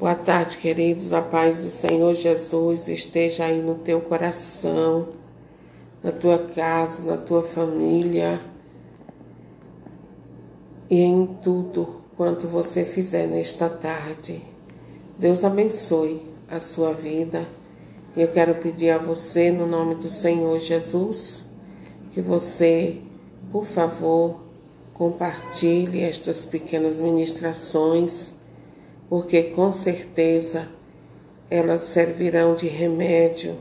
Boa tarde, queridos. A paz do Senhor Jesus esteja aí no teu coração, na tua casa, na tua família e em tudo quanto você fizer nesta tarde. Deus abençoe a sua vida. Eu quero pedir a você, no nome do Senhor Jesus, que você, por favor, compartilhe estas pequenas ministrações porque com certeza elas servirão de remédio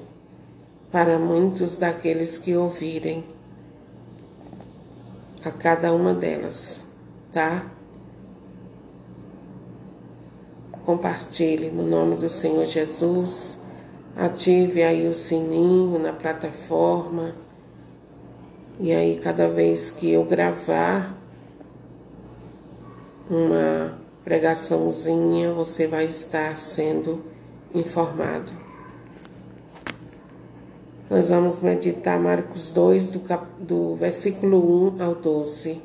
para muitos daqueles que ouvirem a cada uma delas, tá? Compartilhe no nome do Senhor Jesus, ative aí o sininho na plataforma e aí cada vez que eu gravar uma pregaçãozinha, você vai estar sendo informado. Nós vamos meditar Marcos 2, do, cap... do versículo 1 ao 12.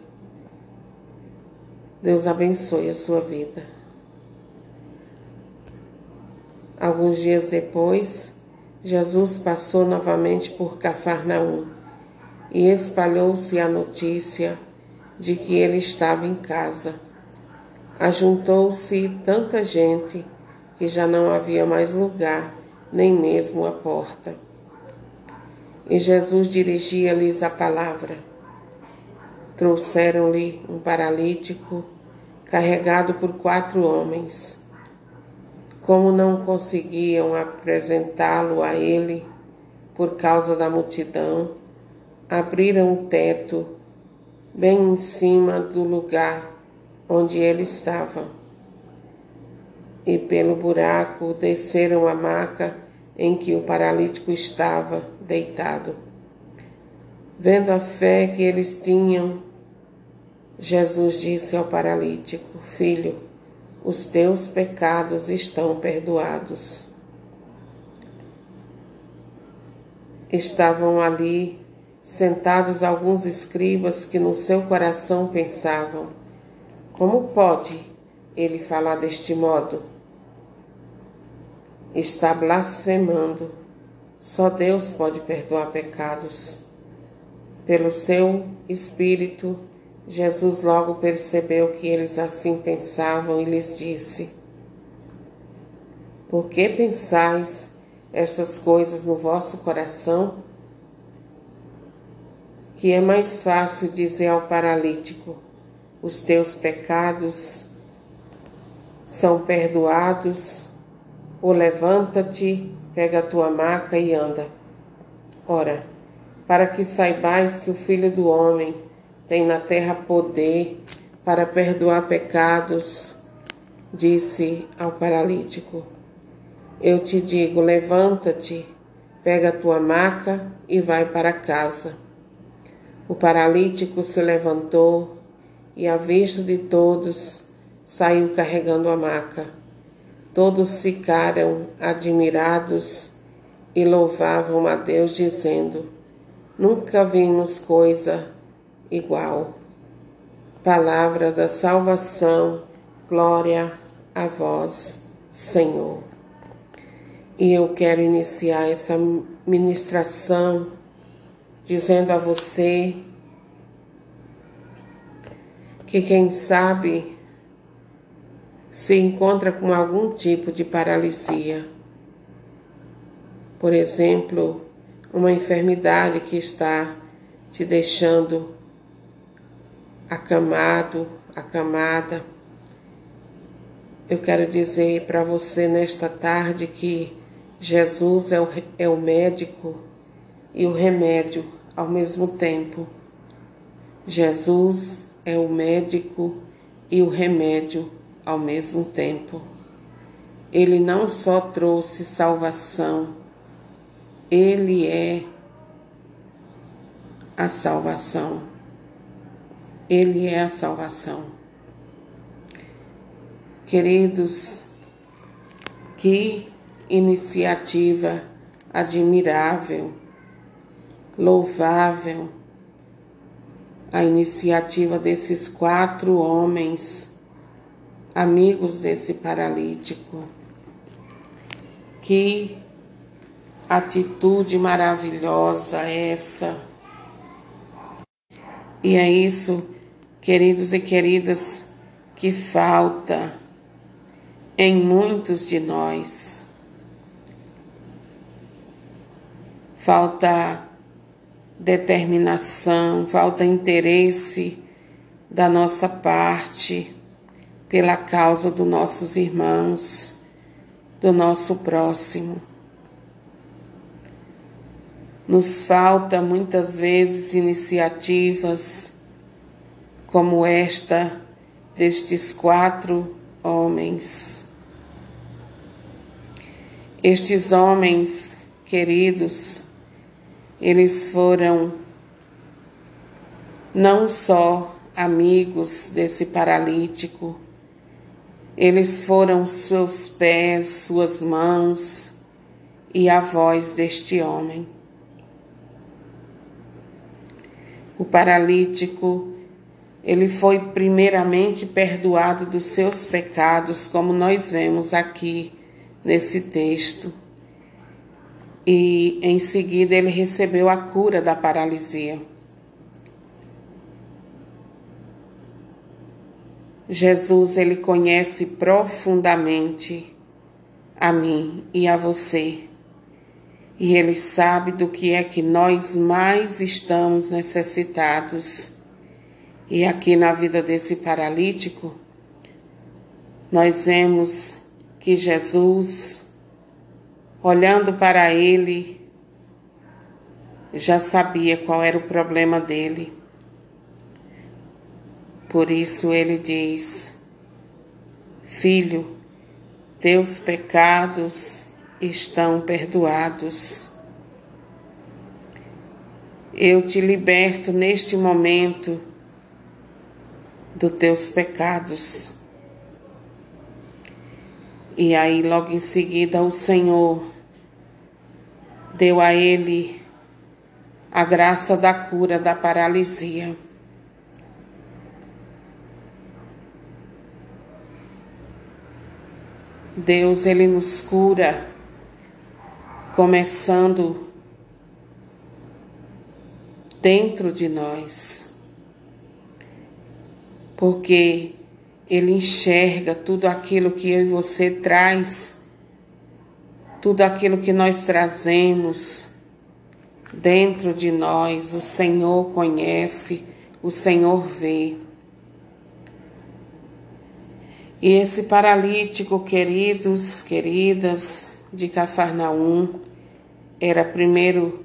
Deus abençoe a sua vida. Alguns dias depois, Jesus passou novamente por Cafarnaum e espalhou-se a notícia de que ele estava em casa. Ajuntou-se tanta gente que já não havia mais lugar, nem mesmo a porta. E Jesus dirigia-lhes a palavra. Trouxeram-lhe um paralítico carregado por quatro homens. Como não conseguiam apresentá-lo a ele por causa da multidão, abriram o teto bem em cima do lugar onde ele estava. E pelo buraco desceram a maca em que o paralítico estava deitado. Vendo a fé que eles tinham, Jesus disse ao paralítico: Filho, os teus pecados estão perdoados. Estavam ali sentados alguns escribas que no seu coração pensavam: como pode ele falar deste modo? Está blasfemando. Só Deus pode perdoar pecados. Pelo seu espírito, Jesus logo percebeu que eles assim pensavam e lhes disse: Por que pensais estas coisas no vosso coração? Que é mais fácil dizer ao paralítico: os teus pecados são perdoados, ou levanta-te, pega a tua maca e anda. Ora, para que saibais que o Filho do Homem tem na terra poder para perdoar pecados, disse ao paralítico: Eu te digo, levanta-te, pega a tua maca e vai para casa. O paralítico se levantou e, à vista de todos, saiu carregando a maca. Todos ficaram admirados e louvavam a Deus, dizendo: Nunca vimos coisa igual. Palavra da salvação, glória a vós, Senhor. E eu quero iniciar essa ministração dizendo a você que quem sabe se encontra com algum tipo de paralisia. Por exemplo, uma enfermidade que está te deixando acamado, acamada. Eu quero dizer para você nesta tarde que Jesus é o, é o médico e o remédio ao mesmo tempo. Jesus é o médico e o remédio ao mesmo tempo. Ele não só trouxe salvação, ele é a salvação. Ele é a salvação. Queridos, que iniciativa admirável, louvável a iniciativa desses quatro homens, amigos desse paralítico. Que atitude maravilhosa essa! E é isso, queridos e queridas, que falta em muitos de nós. Falta determinação, falta interesse da nossa parte pela causa dos nossos irmãos, do nosso próximo. Nos falta muitas vezes iniciativas como esta destes quatro homens. Estes homens queridos, eles foram não só amigos desse paralítico, eles foram seus pés, suas mãos e a voz deste homem. O paralítico, ele foi primeiramente perdoado dos seus pecados, como nós vemos aqui nesse texto. E em seguida ele recebeu a cura da paralisia. Jesus, ele conhece profundamente a mim e a você e Ele sabe do que é que nós mais estamos necessitados. E aqui na vida desse paralítico, nós vemos que Jesus, olhando para ele, já sabia qual era o problema dele. Por isso ele diz: Filho, teus pecados estão perdoados. Eu te liberto neste momento dos teus pecados. E aí, logo em seguida, o Senhor deu a ele a graça da cura da paralisia. Deus, ele nos cura começando dentro de nós, porque Ele enxerga tudo aquilo que eu e você traz, tudo aquilo que nós trazemos dentro de nós, o Senhor conhece, o Senhor vê. E esse paralítico, queridos, queridas, de Cafarnaum era primeiro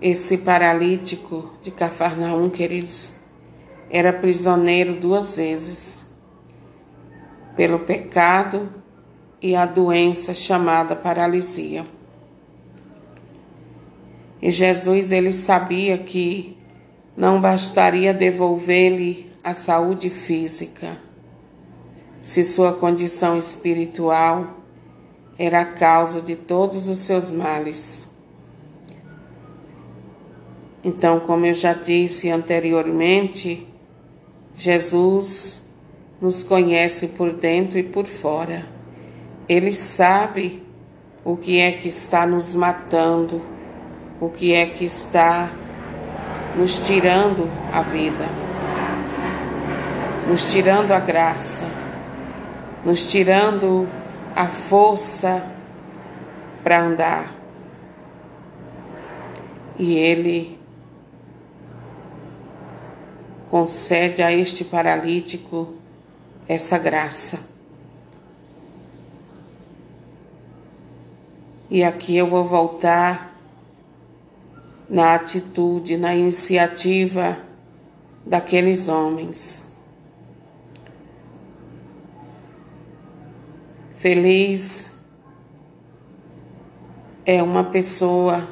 esse paralítico de Cafarnaum, queridos, era prisioneiro duas vezes pelo pecado e a doença chamada paralisia. E Jesus ele sabia que não bastaria devolver-lhe a saúde física, se sua condição espiritual era a causa de todos os seus males. Então, como eu já disse anteriormente, Jesus nos conhece por dentro e por fora. Ele sabe o que é que está nos matando, o que é que está nos tirando a vida nos tirando a graça, nos tirando a força para andar. E Ele concede a este paralítico essa graça. E aqui eu vou voltar na atitude, na iniciativa daqueles homens. Feliz é uma pessoa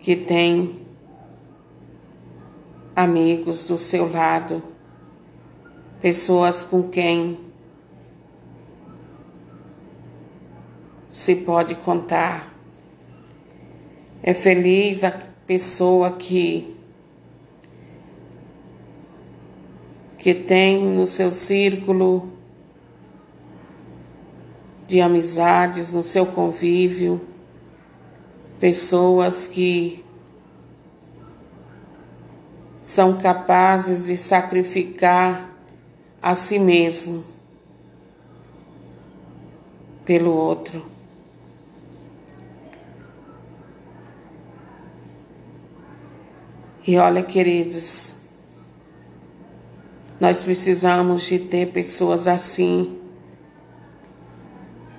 que tem amigos do seu lado, pessoas com quem se pode contar. É feliz a pessoa que que tem no seu círculo de amizades, no seu convívio, pessoas que são capazes de sacrificar a si mesmo pelo outro. E olha, queridos, nós precisamos de ter pessoas assim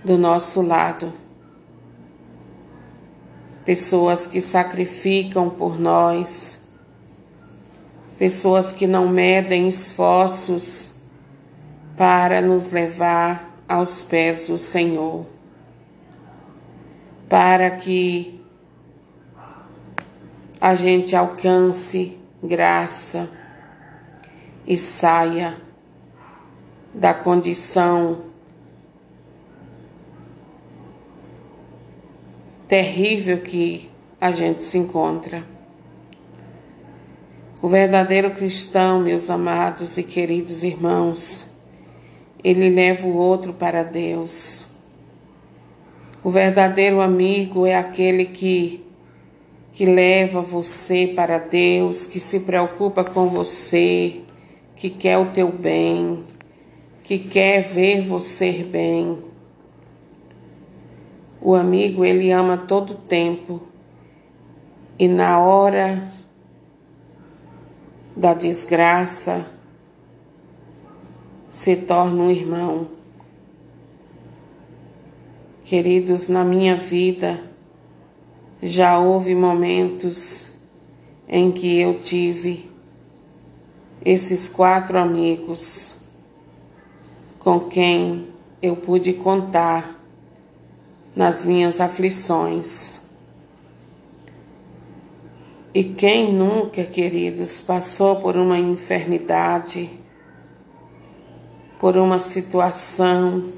do nosso lado. Pessoas que sacrificam por nós, pessoas que não medem esforços para nos levar aos pés do Senhor, para que a gente alcance graça e saia da condição terrível que a gente se encontra. O verdadeiro cristão, meus amados e queridos irmãos, ele leva o outro para Deus. O verdadeiro amigo é aquele que que leva você para Deus, que se preocupa com você, que quer o teu bem, que quer ver você bem. O amigo, ele ama todo tempo. E na hora da desgraça, se torna um irmão. Queridos, na minha vida já houve momentos em que eu tive esses quatro amigos com quem eu pude contar nas minhas aflições. E quem nunca, queridos, passou por uma enfermidade, por uma situação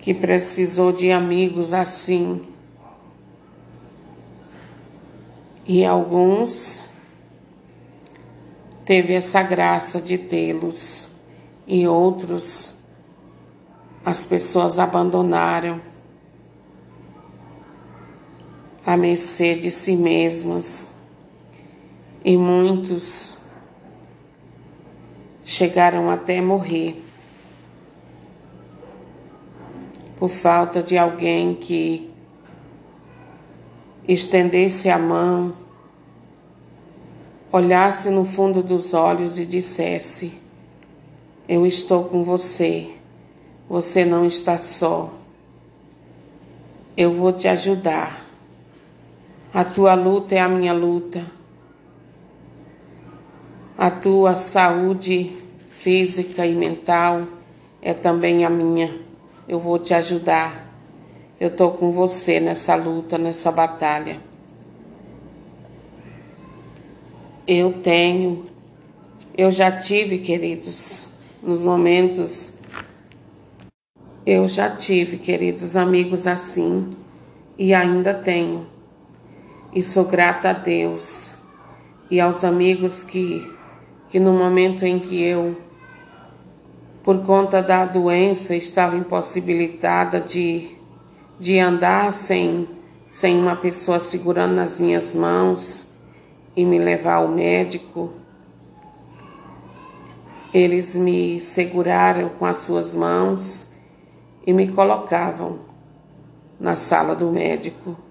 que precisou de amigos assim. E alguns teve essa graça de tê-los e outros as pessoas abandonaram a mercê de si mesmos e muitos chegaram até morrer por falta de alguém que estendesse a mão, olhasse no fundo dos olhos e dissesse: Eu estou com você. Você não está só. Eu vou te ajudar. A tua luta é a minha luta. A tua saúde física e mental é também a minha. Eu vou te ajudar. Eu estou com você nessa luta, nessa batalha. Eu tenho, eu já tive, queridos, nos momentos eu já tive, queridos amigos, assim e ainda tenho. E sou grata a Deus e aos amigos que, que no momento em que eu, por conta da doença, estava impossibilitada de, de andar sem, sem uma pessoa segurando nas minhas mãos e me levar ao médico, eles me seguraram com as suas mãos e me colocavam na sala do médico.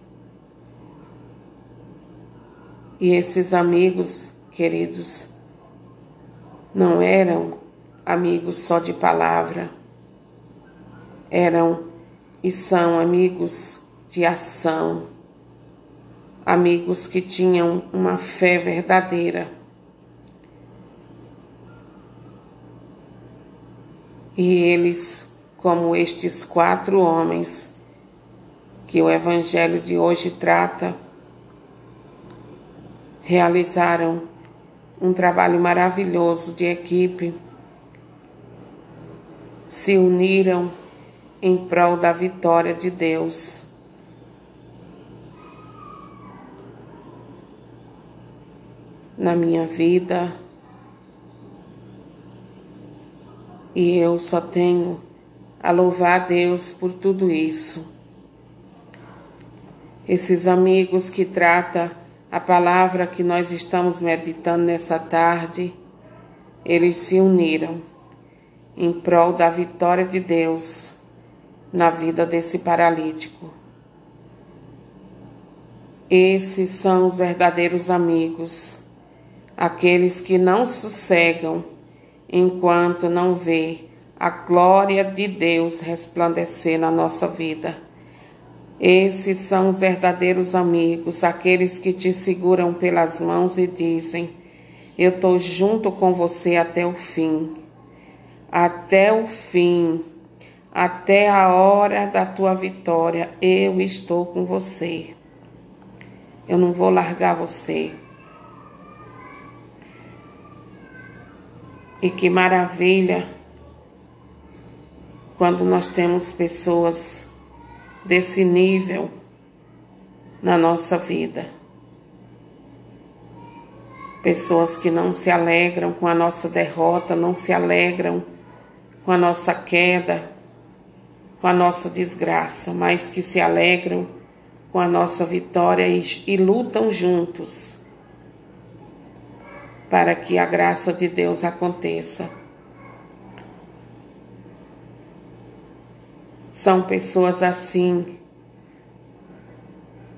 E esses amigos queridos não eram amigos só de palavra, eram e são amigos de ação, amigos que tinham uma fé verdadeira. E eles como estes quatro homens que o Evangelho de hoje trata, realizaram um trabalho maravilhoso de equipe, se uniram em prol da vitória de Deus. na minha vida. E eu só tenho a louvar a Deus por tudo isso. Esses amigos que trata a palavra que nós estamos meditando nessa tarde, eles se uniram em prol da vitória de Deus na vida desse paralítico. Esses são os verdadeiros amigos, aqueles que não sossegam enquanto não vê a glória de Deus resplandecer na nossa vida. Esses são os verdadeiros amigos, aqueles que te seguram pelas mãos e dizem: Eu estou junto com você até o fim. Até o fim, até a hora da tua vitória, eu estou com você. Eu não vou largar você. E que maravilha quando nós temos pessoas desse nível na nossa vida. Pessoas que não se alegram com a nossa derrota, não se alegram com a nossa queda, com a nossa desgraça, mas que se alegram com a nossa vitória e, e lutam juntos para que a graça de Deus aconteça. São pessoas assim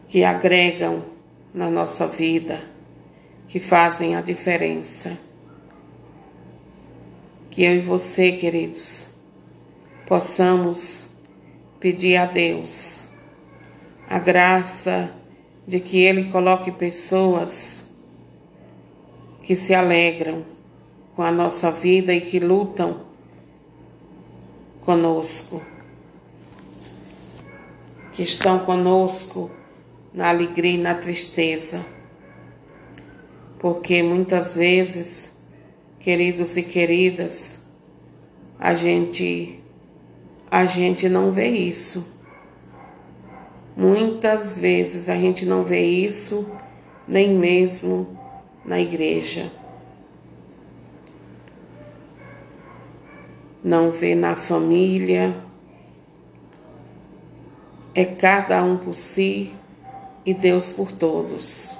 que agregam na nossa vida, que fazem a diferença. Que eu e você, queridos, possamos pedir a Deus a graça de que Ele coloque pessoas que se alegram com a nossa vida e que lutam conosco, que estão conosco na alegria e na tristeza, porque muitas vezes, queridos e queridas, a gente a gente não vê isso. Muitas vezes a gente não vê isso nem mesmo na igreja. Não vê na família. É cada um por si e Deus por todos.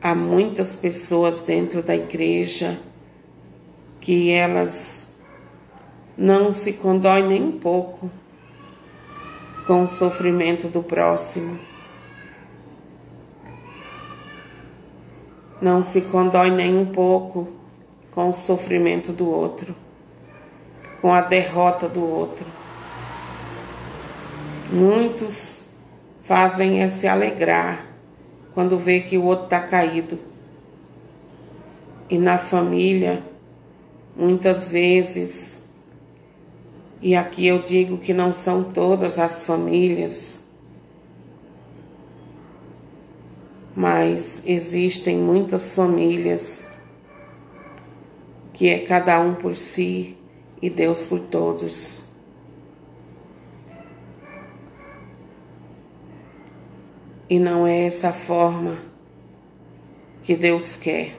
Há muitas pessoas dentro da igreja que elas não se condoem nem um pouco com o sofrimento do próximo. Não se condói nem um pouco com o sofrimento do outro, com a derrota do outro. Muitos fazem é se alegrar quando vê que o outro está caído. E na família, muitas vezes, e aqui eu digo que não são todas as famílias, mas existem muitas famílias que é cada um por si e Deus por todos. E não é essa forma que Deus quer.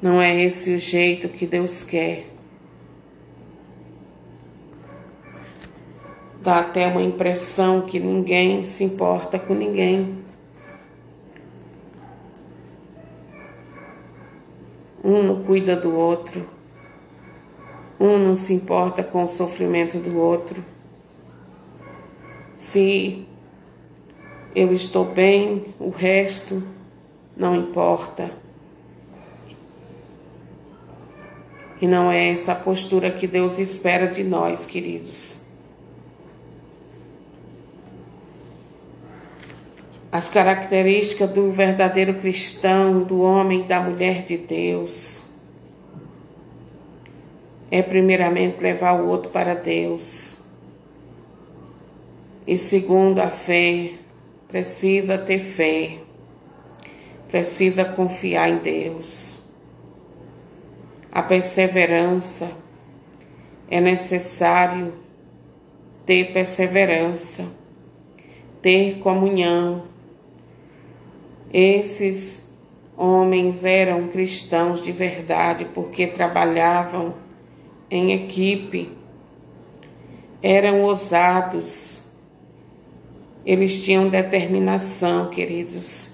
Não é esse o jeito que Deus quer. Dá até uma impressão que ninguém se importa com ninguém. Um não cuida do outro. Um não se importa com o sofrimento do outro. Se eu estou bem, o resto não importa. E não é essa postura que Deus espera de nós, queridos. as características do verdadeiro cristão, do homem e da mulher de Deus. É primeiramente levar o outro para Deus. E segundo a fé, precisa ter fé. Precisa confiar em Deus. A perseverança é necessário ter perseverança, ter comunhão, Esses homens eram cristãos de verdade porque trabalhavam em equipe, eram ousados, eles tinham determinação, queridos,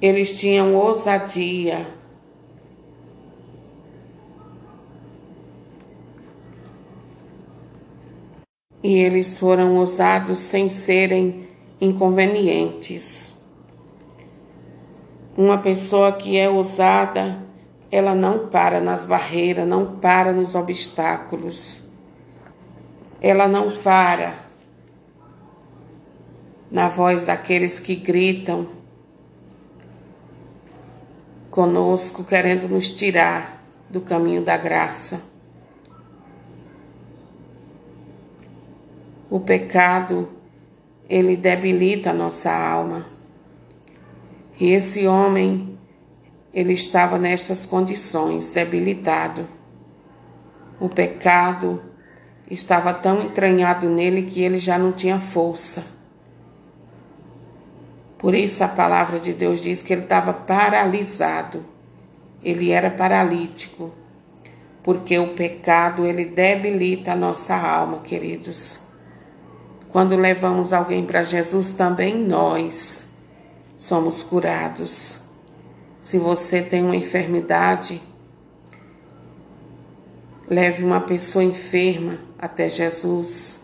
eles tinham ousadia. E eles foram ousados sem serem inconvenientes. Uma pessoa que é ousada, ela não para nas barreiras, não para nos obstáculos. Ela não para na voz daqueles que gritam conosco, querendo nos tirar do caminho da graça. O pecado, ele debilita a nossa alma. E esse homem, ele estava nestas condições, debilitado. O pecado estava tão entranhado nele que ele já não tinha força. Por isso a palavra de Deus diz que ele estava paralisado. Ele era paralítico. Porque o pecado, ele debilita a nossa alma, queridos. Quando levamos alguém para Jesus, também nós somos curados. Se você tem uma enfermidade, leve uma pessoa enferma até Jesus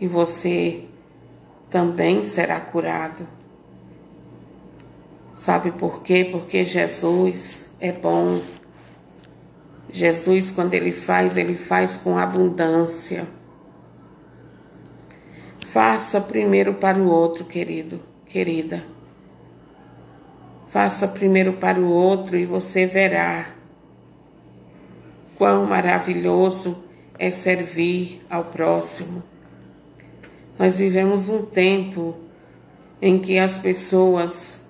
e você também será curado. Sabe por quê? Porque Jesus é bom. Jesus, quando ele faz, ele faz com abundância. Faça primeiro para o outro, querido, querida. Faça primeiro para o outro e você verá quão maravilhoso é servir ao próximo. Nós vivemos um tempo em que as pessoas,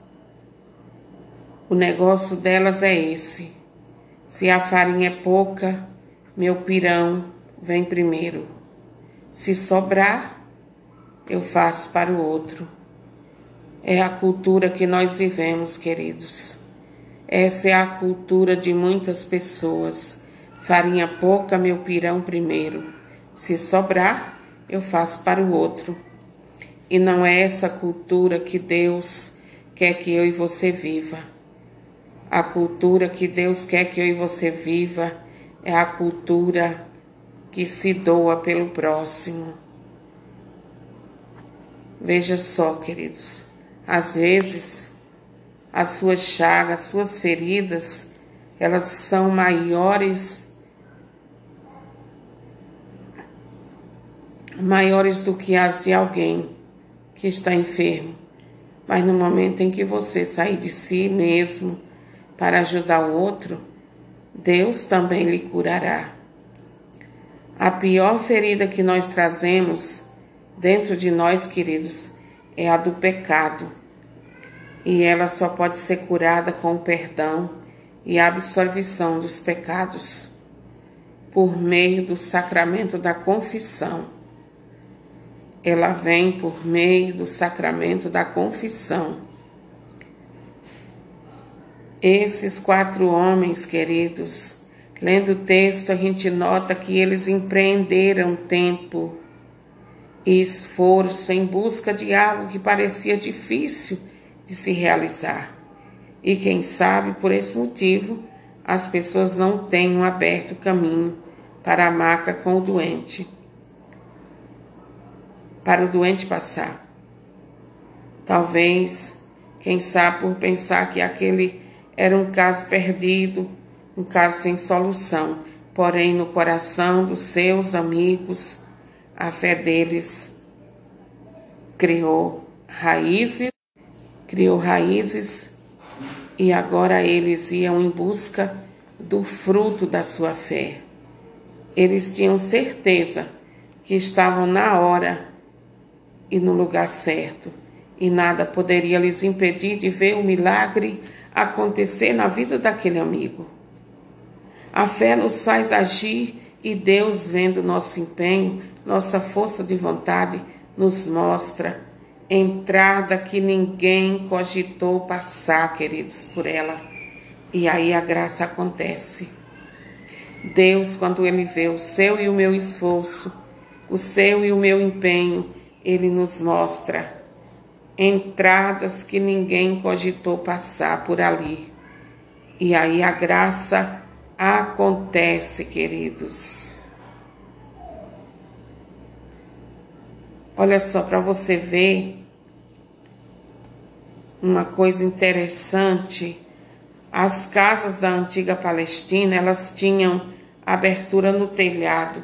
o negócio delas é esse. Se a farinha é pouca, meu pirão vem primeiro. Se sobrar, eu faço para o outro. É a cultura que nós vivemos, queridos. Essa é a cultura de muitas pessoas. Farinha pouca, meu pirão primeiro. Se sobrar, eu faço para o outro. E não é essa cultura que Deus quer que eu e você viva. A cultura que Deus quer que eu e você viva é a cultura que se doa pelo próximo. Veja só, queridos, às vezes as suas chagas, as suas feridas, elas são maiores maiores do que as de alguém que está enfermo. Mas no momento em que você sair de si mesmo para ajudar o outro, Deus também lhe curará. A pior ferida que nós trazemos dentro de nós, queridos, é a do pecado. E ela só pode ser curada com o perdão e a absolvição dos pecados por meio do sacramento da confissão. Ela vem por meio do sacramento da confissão. Esses quatro homens, queridos, lendo o texto, a gente nota que eles empreenderam tempo e esforço em busca de algo que parecia difícil de se realizar. E quem sabe por esse motivo as pessoas não tenham aberto o caminho para a maca com o doente, para o doente passar. Talvez, quem sabe, por pensar que aquele era um caso perdido, um caso sem solução, porém no coração dos seus amigos a fé deles criou raízes, criou raízes e agora eles iam em busca do fruto da sua fé. Eles tinham certeza que estavam na hora e no lugar certo, e nada poderia lhes impedir de ver o milagre acontecer na vida daquele amigo. A fé nos faz agir e Deus, vendo nosso empenho, nossa força de vontade, nos mostra entrada que ninguém cogitou passar, queridos, por ela. E aí a graça acontece. Deus, quando Ele vê o seu e o meu esforço, o seu e o meu empenho, Ele nos mostra entradas que ninguém cogitou passar por ali. E aí a graça acontece, queridos. Olha só, para você ver uma coisa interessante, as casas da antiga Palestina, elas tinham abertura no telhado,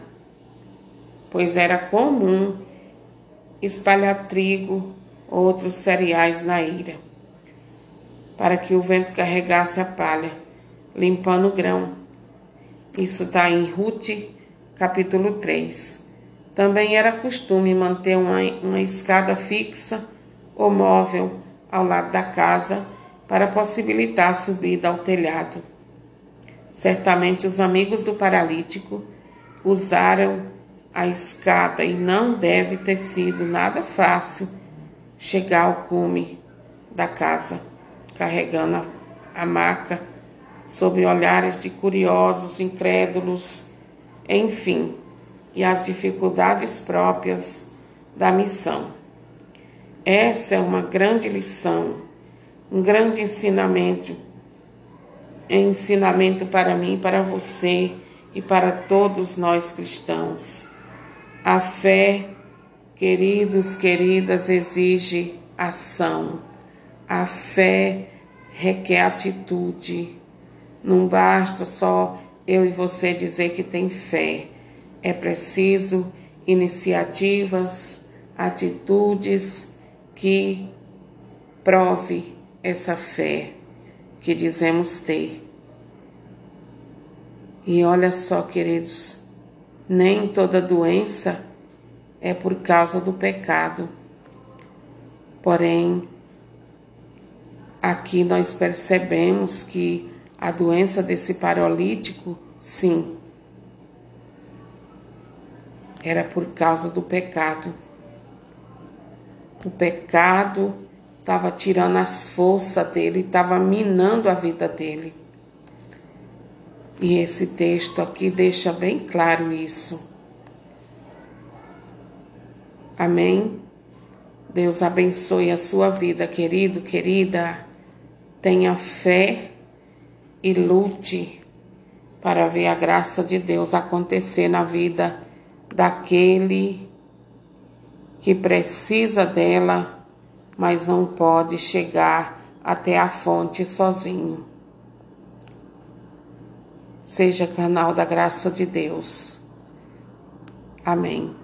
pois era comum espalhar trigo, outros cereais na ilha, para que o vento carregasse a palha, limpando o grão. Isso está em Ruth, capítulo 3. Também era costume manter uma, uma escada fixa ou móvel ao lado da casa para possibilitar a subida ao telhado. Certamente os amigos do paralítico usaram a escada e não deve ter sido nada fácil chegar ao cume da casa, carregando a, maca sob olhares de curiosos, incrédulos, enfim e as dificuldades próprias da missão. Essa é uma grande lição, um grande ensinamento, ensinamento para mim, para você e para todos nós cristãos. A fé, queridos, queridas, exige ação. A fé requer atitude. Não basta só eu e você dizer que tem fé. É preciso iniciativas, atitudes que prove essa fé que dizemos ter. E olha só, queridos, nem toda doença é por causa do pecado. Porém, aqui nós percebemos que a doença desse paralítico, sim, era por causa do pecado. O pecado estava tirando as forças dele, estava minando a vida dele. E esse texto aqui deixa bem claro isso. Amém? Deus abençoe a sua vida, querido, querida. Tenha fé e lute para ver a graça de Deus acontecer na vida daquele que precisa dela, mas não pode chegar até a fonte sozinho. Seja canal da graça de Deus. Amém.